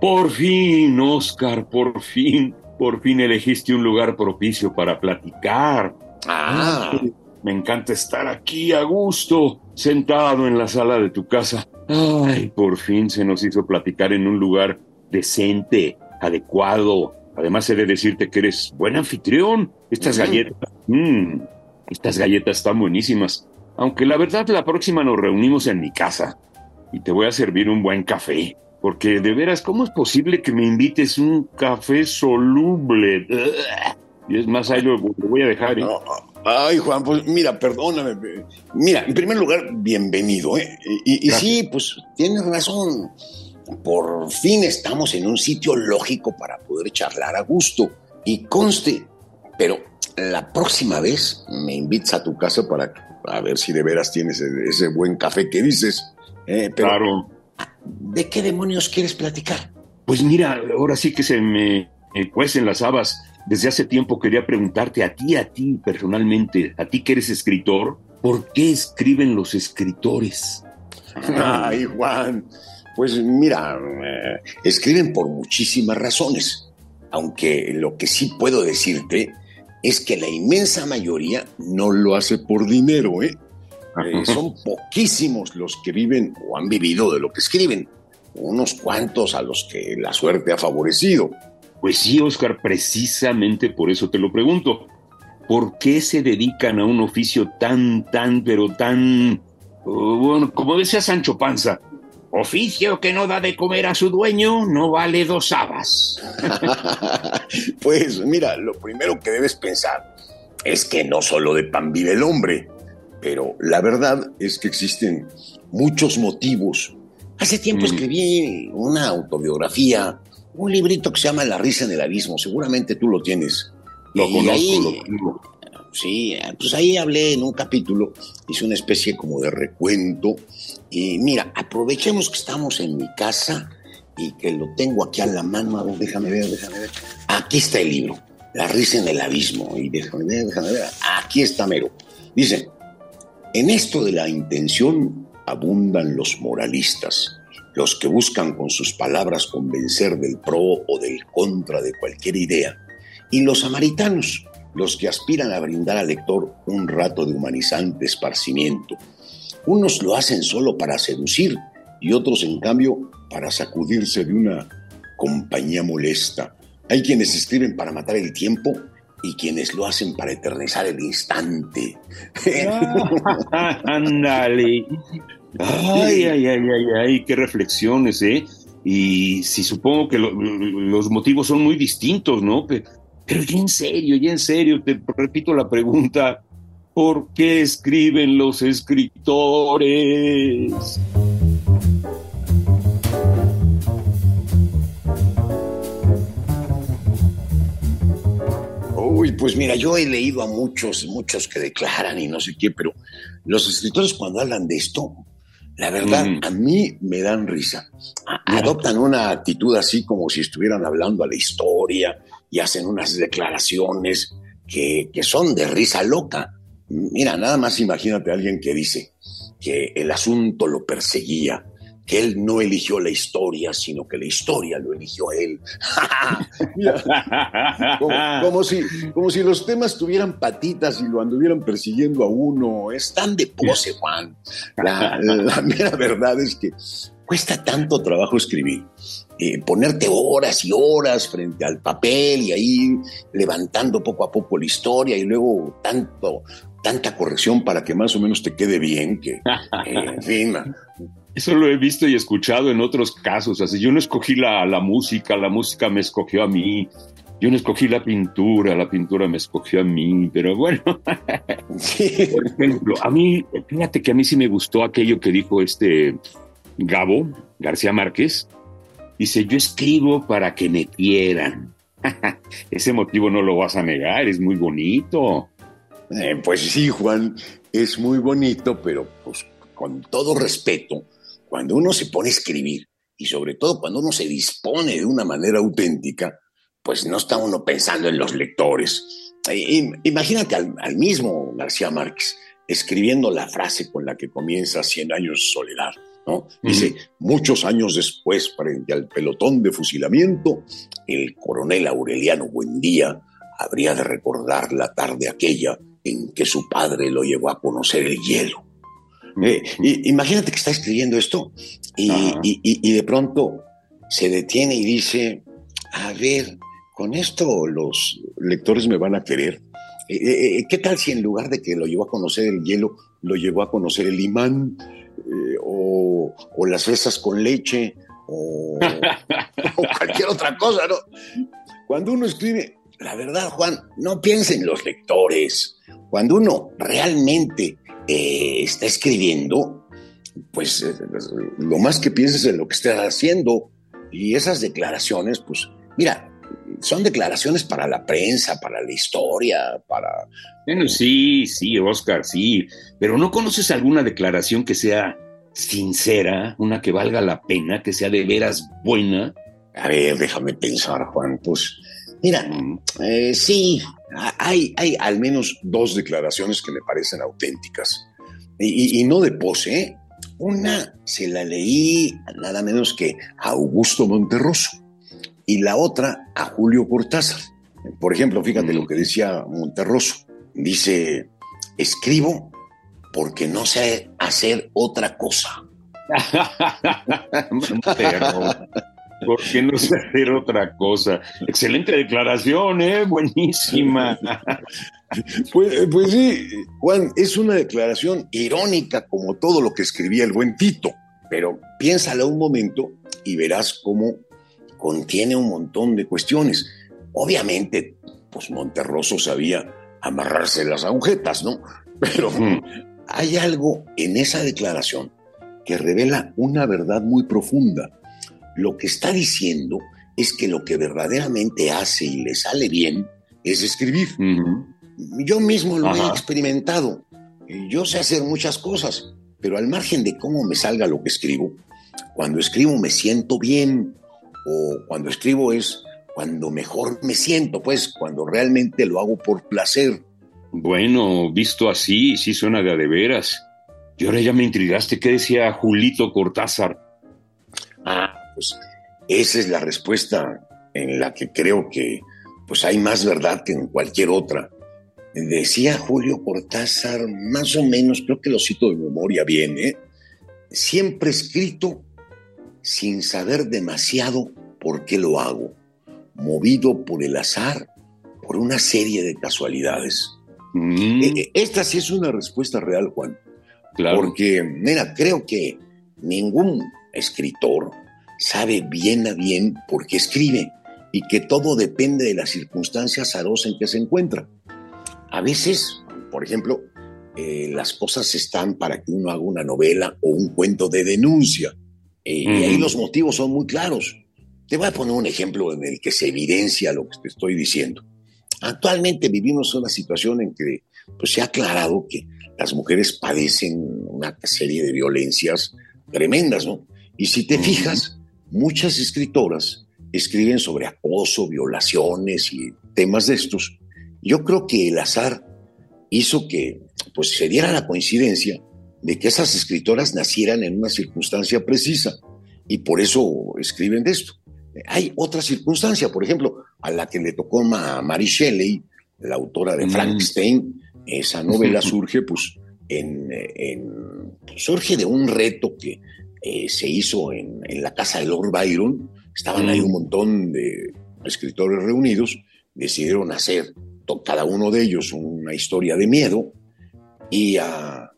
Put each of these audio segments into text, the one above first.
por fin, Oscar, por fin, por fin elegiste un lugar propicio para platicar. Ah, Me encanta estar aquí a gusto, sentado en la sala de tu casa. Ay, por fin se nos hizo platicar en un lugar decente, adecuado. Además, he de decirte que eres buen anfitrión. Estas Mm. galletas, mm, estas galletas están buenísimas. Aunque la verdad, la próxima nos reunimos en mi casa y te voy a servir un buen café. Porque de veras, ¿cómo es posible que me invites un café soluble? Y es más, ahí lo, lo voy a dejar. ¿eh? no. Ay, Juan, pues mira, perdóname. Mira, en primer lugar, bienvenido, ¿eh? Y, y sí, pues tienes razón. Por fin estamos en un sitio lógico para poder charlar a gusto. Y conste, pero la próxima vez me invitas a tu casa para a ver si de veras tienes ese, ese buen café que dices. Eh, pero, Claro. ¿De qué demonios quieres platicar? Pues mira, ahora sí que se me eh, cuecen las habas. Desde hace tiempo quería preguntarte a ti, a ti personalmente, a ti que eres escritor, ¿por qué escriben los escritores? Ay, Juan, pues mira, eh, escriben por muchísimas razones, aunque lo que sí puedo decirte es que la inmensa mayoría no lo hace por dinero, ¿eh? Eh, son poquísimos los que viven o han vivido de lo que escriben, unos cuantos a los que la suerte ha favorecido. Pues sí, Oscar, precisamente por eso te lo pregunto. ¿Por qué se dedican a un oficio tan, tan, pero tan... uh, bueno, como decía Sancho Panza, oficio que no da de comer a su dueño no vale dos habas. pues mira, lo primero que debes pensar es que no solo de pan vive el hombre, pero la verdad es que existen muchos motivos. Hace tiempo Mm. escribí una autobiografía, un librito que se llama La risa en el abismo, seguramente tú lo tienes. Lo Y conozco, ahí- lo. Sí, pues ahí hablé en un capítulo, hice una especie como de recuento. Y mira, aprovechemos que estamos en mi casa y que lo tengo aquí a la mano. A ver, déjame ver, déjame ver. Aquí está el libro, La risa en el abismo. Y déjame ver, déjame ver. Aquí está mero. Dice, en esto de la intención abundan los moralistas, los que buscan con sus palabras convencer del pro o del contra de cualquier idea, y los samaritanos, los que aspiran a brindar al lector un rato de humanizante esparcimiento. Unos lo hacen solo para seducir y otros, en cambio, para sacudirse de una compañía molesta. Hay quienes escriben para matar el tiempo y quienes lo hacen para eternizar el instante. Ah, Ándale. Ay, ay, ay, ay, ay, qué reflexiones, ¿eh? Y sí, supongo que lo- los motivos son muy distintos, ¿no? Pe- Pero, ya en serio, ya en serio, te repito la pregunta, ¿por qué escriben los escritores? Pues mira, yo he leído a muchos, muchos que declaran y no sé qué, pero los escritores cuando hablan de esto, la verdad, Mm. a mí me dan risa. A-. Adoptan una actitud así como si estuvieran hablando a la historia y hacen unas declaraciones que, que son de risa loca. Mira, nada más imagínate a alguien que dice que el asunto lo perseguía, que él no eligió la historia, sino que la historia lo eligió a él. Como, como si, como si los temas tuvieran patitas y lo anduvieran persiguiendo a uno. Están de pose, Juan. La, la mera verdad es que cuesta tanto trabajo escribir. eh, ponerte horas y horas frente al papel y ahí levantando poco a poco la historia y luego tanto, tanta corrección para que más o menos te quede bien, que, eh, en fin, Eso lo he visto y escuchado en otros casos. Así, yo no escogí la, la música, la música me escogió a mí. Yo no escogí la pintura, la pintura me escogió a mí. Pero bueno, sí. por ejemplo, a mí, fíjate que a mí sí me gustó aquello que dijo este Gabo García Márquez. Dice, yo escribo para que me quieran. Ese motivo no lo vas a negar, es muy bonito. Eh, pues sí, Juan, es muy bonito, pero pues con todo respeto, cuando uno se pone a escribir y sobre todo cuando uno se dispone de una manera auténtica, pues no está uno pensando en los lectores. Eh, imagínate al, al mismo García Márquez escribiendo la frase con la que comienza Cien años de soledad. ¿no? Dice, muchos años después, frente al pelotón de fusilamiento, el coronel Aureliano Buendía habría de recordar la tarde aquella en que su padre lo llevó a conocer el hielo. Eh, imagínate que está escribiendo esto y, de pronto se detiene y dice, a ver, con esto los lectores me van a querer. Eh, eh, ¿Qué tal si en lugar de que lo llevó a conocer el hielo, lo llevó a conocer el imán o, las fresas con leche o, o cualquier otra cosa, ¿no? Cuando uno escribe, la verdad, Juan, no piense en los lectores. Cuando uno realmente eh, está escribiendo, pues eh, lo más que pienses en lo que está haciendo. Y esas declaraciones, pues, mira, son declaraciones para la prensa, para la historia, para... Bueno, sí, sí, Oscar, sí, pero ¿no conoces alguna declaración que sea sincera, una que valga la pena, que sea de veras buena? A ver, déjame pensar, Juan, pues Mira, eh, sí, hay, hay al menos dos declaraciones que me parecen auténticas. Y, no de pose. ¿eh? Una se la leí nada menos que a Augusto Monterroso y la otra a Julio Cortázar. Por ejemplo, fíjate lo que decía Monterroso. Dice, escribo porque no sé hacer otra cosa. ¿Por qué no sé hacer otra cosa? Excelente declaración, ¿eh? Buenísima. Pues, eh, pues, sí, Juan, es una declaración irónica como todo lo que escribía el buen Tito, pero piénsala un momento y verás cómo contiene un montón de cuestiones. Obviamente, pues Monterroso sabía amarrarse las agujetas, ¿no? Pero hay algo en esa declaración que revela una verdad muy profunda lo que está diciendo es que lo que verdaderamente hace y le sale bien es escribir. Yo mismo lo he experimentado. Yo sé hacer muchas cosas, pero al margen de cómo me salga lo que escribo, cuando escribo me siento bien o cuando escribo es cuando mejor me siento, pues cuando realmente lo hago por placer. Bueno, visto así, sí suena de a de veras. Y ahora ya me intrigaste, ¿qué decía Julito Cortázar? Pues esa es la respuesta en la que creo que pues hay más verdad que en cualquier otra. Decía Julio Cortázar, más o menos, creo que lo cito de memoria bien, ¿eh? siempre escrito sin saber demasiado por qué lo hago, movido por el azar, por una serie de casualidades. Mm. E, esta sí es una respuesta real, Juan. Claro. Porque, mira, creo que ningún escritor, sabe bien a bien por qué escribe y que todo depende de las circunstancias azarosa en que se encuentra. A veces, por ejemplo, eh, las cosas están para que uno haga una novela o un cuento de denuncia. Eh, y ahí los motivos son muy claros. Te voy a poner un ejemplo en el que se evidencia lo que te estoy diciendo. Actualmente vivimos una situación en que pues, se ha aclarado que las mujeres padecen una serie de violencias tremendas, ¿no? Y si te fijas, muchas escritoras escriben sobre acoso, violaciones y temas de estos. Yo creo que el azar hizo que pues, se diera la coincidencia de que esas escritoras nacieran en una circunstancia precisa y por eso escriben de esto. Hay otra circunstancia, por ejemplo, a la que le tocó a Mary Shelley, la autora de mm. Frankenstein, esa novela surge pues en, surge de un reto que eh, se hizo en, la casa de Lord Byron, estaban ahí un montón de escritores reunidos, decidieron hacer cada uno de ellos una historia de miedo. Y a,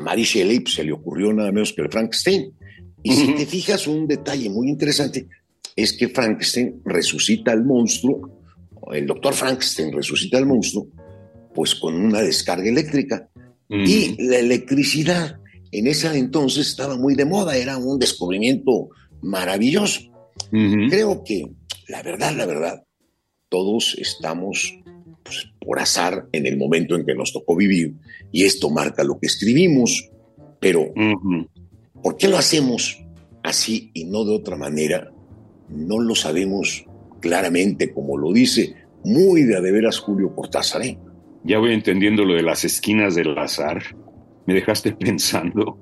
Mary Shelley se le ocurrió nada menos que el Frankenstein. Y si te fijas, un detalle muy interesante es que Frankenstein resucita al monstruo, el doctor Frankenstein resucita al monstruo, pues con una descarga eléctrica. Y la electricidad en ese entonces estaba muy de moda, era un descubrimiento maravilloso. Creo que, la verdad, la verdad, todos estamos pues, por azar en el momento en que nos tocó vivir y esto marca lo que escribimos. Pero, ¿por qué lo hacemos así y no de otra manera? No lo sabemos claramente, como lo dice muy de a de veras Julio Cortázar. ¿eh? Ya voy entendiendo lo de las esquinas del azar. Me dejaste pensando.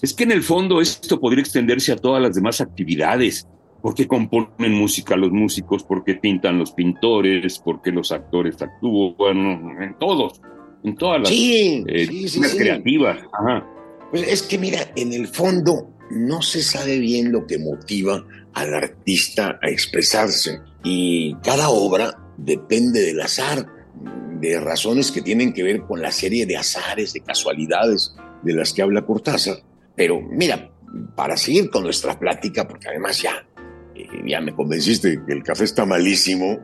es que en el fondo esto podría extenderse a todas las demás actividades. porque componen música los músicos? porque pintan los pintores? porque los actores actúan? En todos, en todas las sí, eh, creativas. Pues es que mira, en el fondo no se sabe bien lo que motiva al artista a expresarse y cada obra depende del azar, de razones que tienen que ver con la serie de azares, de casualidades de las que habla Cortázar. Pero mira, para seguir con nuestra plática, porque además ya, eh, ya me convenciste que el café está malísimo,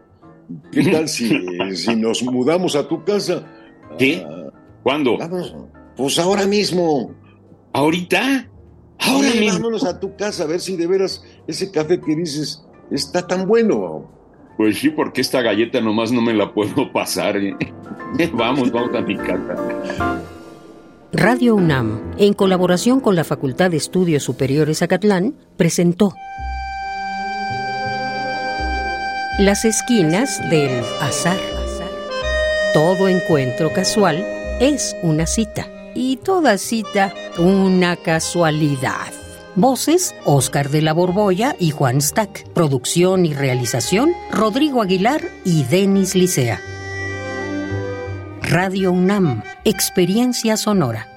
¿qué tal si, si nos mudamos a tu casa? ¿Qué? Ah, ¿Cuándo? Vamos, pues ahora mismo. ¿Ahorita? Ahora Vámonos a tu casa a ver si de veras ese café que dices está tan bueno. Pues sí, porque esta galleta nomás no me la puedo pasar. ¿eh? vamos, vamos a mi casa. Radio UNAM, en colaboración con la Facultad de Estudios Superiores Acatlán, presentó Las esquinas del azar. Todo encuentro casual es una cita y toda cita una casualidad. Voces, Oscar de la Borbolla y Juan Stack. Producción y realización, Rodrigo Aguilar y Denis Licea. Radio UNAM, Experiencia Sonora.